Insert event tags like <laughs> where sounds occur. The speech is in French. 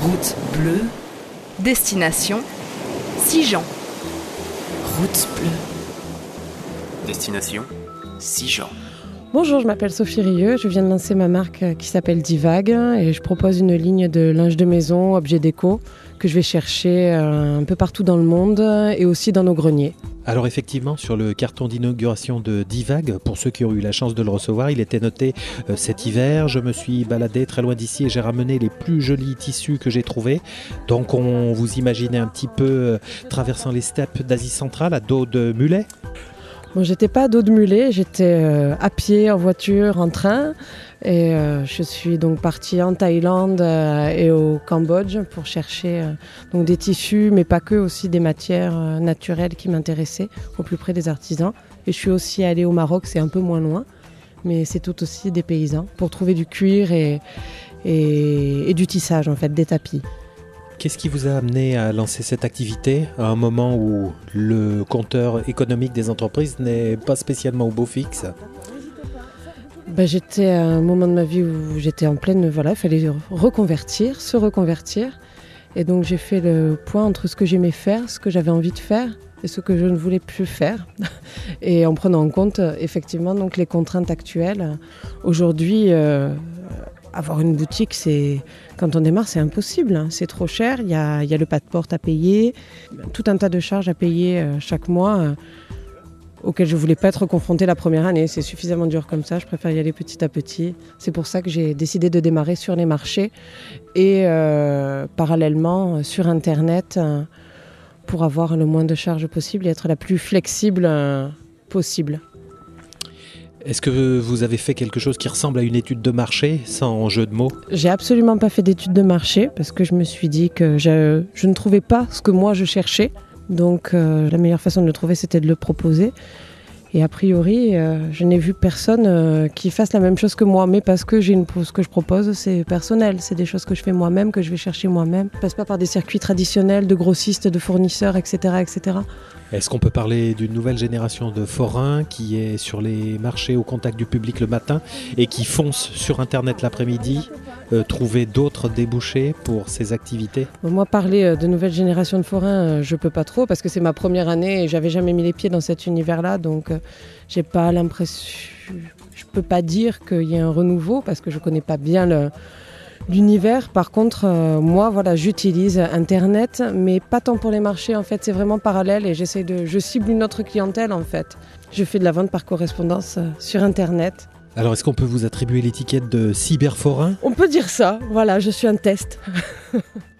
Route bleue. Destination Sijan. Route bleue. Destination Sijan. Bonjour, je m'appelle Sophie Rieux, je viens de lancer ma marque qui s'appelle Divag et je propose une ligne de linge de maison, objets déco que je vais chercher euh, un peu partout dans le monde et aussi dans nos greniers. Alors effectivement, sur le carton d'inauguration de Divag, pour ceux qui ont eu la chance de le recevoir, il était noté euh, cet hiver, je me suis baladé très loin d'ici et j'ai ramené les plus jolis tissus que j'ai trouvés. Donc on vous imaginez un petit peu euh, traversant les steppes d'Asie centrale à dos de mulet Bon, j'étais pas dos de mulet, j'étais euh, à pied, en voiture, en train. Et euh, je suis donc partie en Thaïlande euh, et au Cambodge pour chercher donc des tissus, mais pas que, aussi des matières naturelles qui m'intéressaient au plus près des artisans. Et je suis aussi allée au Maroc, c'est un peu moins loin, mais c'est tout aussi des paysans pour trouver du cuir et, et, et du tissage en fait, des tapis. Qu'est-ce qui vous a amené à lancer cette activité à un moment où le compteur économique des entreprises n'est pas spécialement au beau fixe? Ben, J'étais à un moment de ma vie où j'étais en pleine... Voilà, il fallait reconvertir, se reconvertir. Et donc j'ai fait le point entre ce que j'aimais faire, ce que j'avais envie de faire et ce que je ne voulais plus faire. <laughs> Et en prenant en compte effectivement donc les contraintes actuelles. Aujourd'hui, euh, avoir une boutique, c'est quand on démarre, c'est impossible. Hein. C'est trop cher. Il y a, le pas de porte à payer, tout un tas de charges à payer euh, chaque mois euh, auxquelles je voulais pas être confrontée la première année. C'est suffisamment dur comme ça. Je préfère y aller petit à petit. C'est pour ça que j'ai décidé de démarrer sur les marchés et euh, parallèlement sur Internet pour avoir le moins de charges possible et être la plus flexible possible. Est-ce que vous avez fait quelque chose qui ressemble à une étude de marché, sans jeu de mots? J'ai absolument pas fait d'étude de marché parce que je me suis dit que je, ne trouvais pas ce que moi je cherchais. Donc euh, la meilleure façon de le trouver, c'était de le proposer. Et a priori, euh, je n'ai vu personne euh, qui fasse la même chose que moi. Mais parce que ce que je propose, c'est personnel. C'est des choses que je fais moi-même, que je vais chercher moi-même. Je passe pas par des circuits traditionnels de grossistes, de fournisseurs, etc., etc. Est-ce qu'on peut parler d'une nouvelle génération de forains qui est sur les marchés au contact du public le matin et qui fonce sur Internet l'après-midi euh, trouver d'autres débouchés pour ces activités? Moi, parler euh, de nouvelle génération de forains, euh, je peux pas trop parce que c'est ma première année et j'avais jamais mis les pieds dans cet univers-là, donc j'ai pas l'impression. Je peux pas dire qu'il y a un renouveau parce que je connais pas bien le l'univers. Par contre, euh, moi, voilà, j'utilise Internet, mais pas tant pour les marchés. En fait, c'est vraiment parallèle et j'essaie de, je cible une autre clientèle en fait. Je fais de la vente par correspondance euh, sur Internet. Alors, est-ce qu'on peut vous attribuer l'étiquette de cyberforain? On peut dire ça. Voilà, je suis un test. <laughs>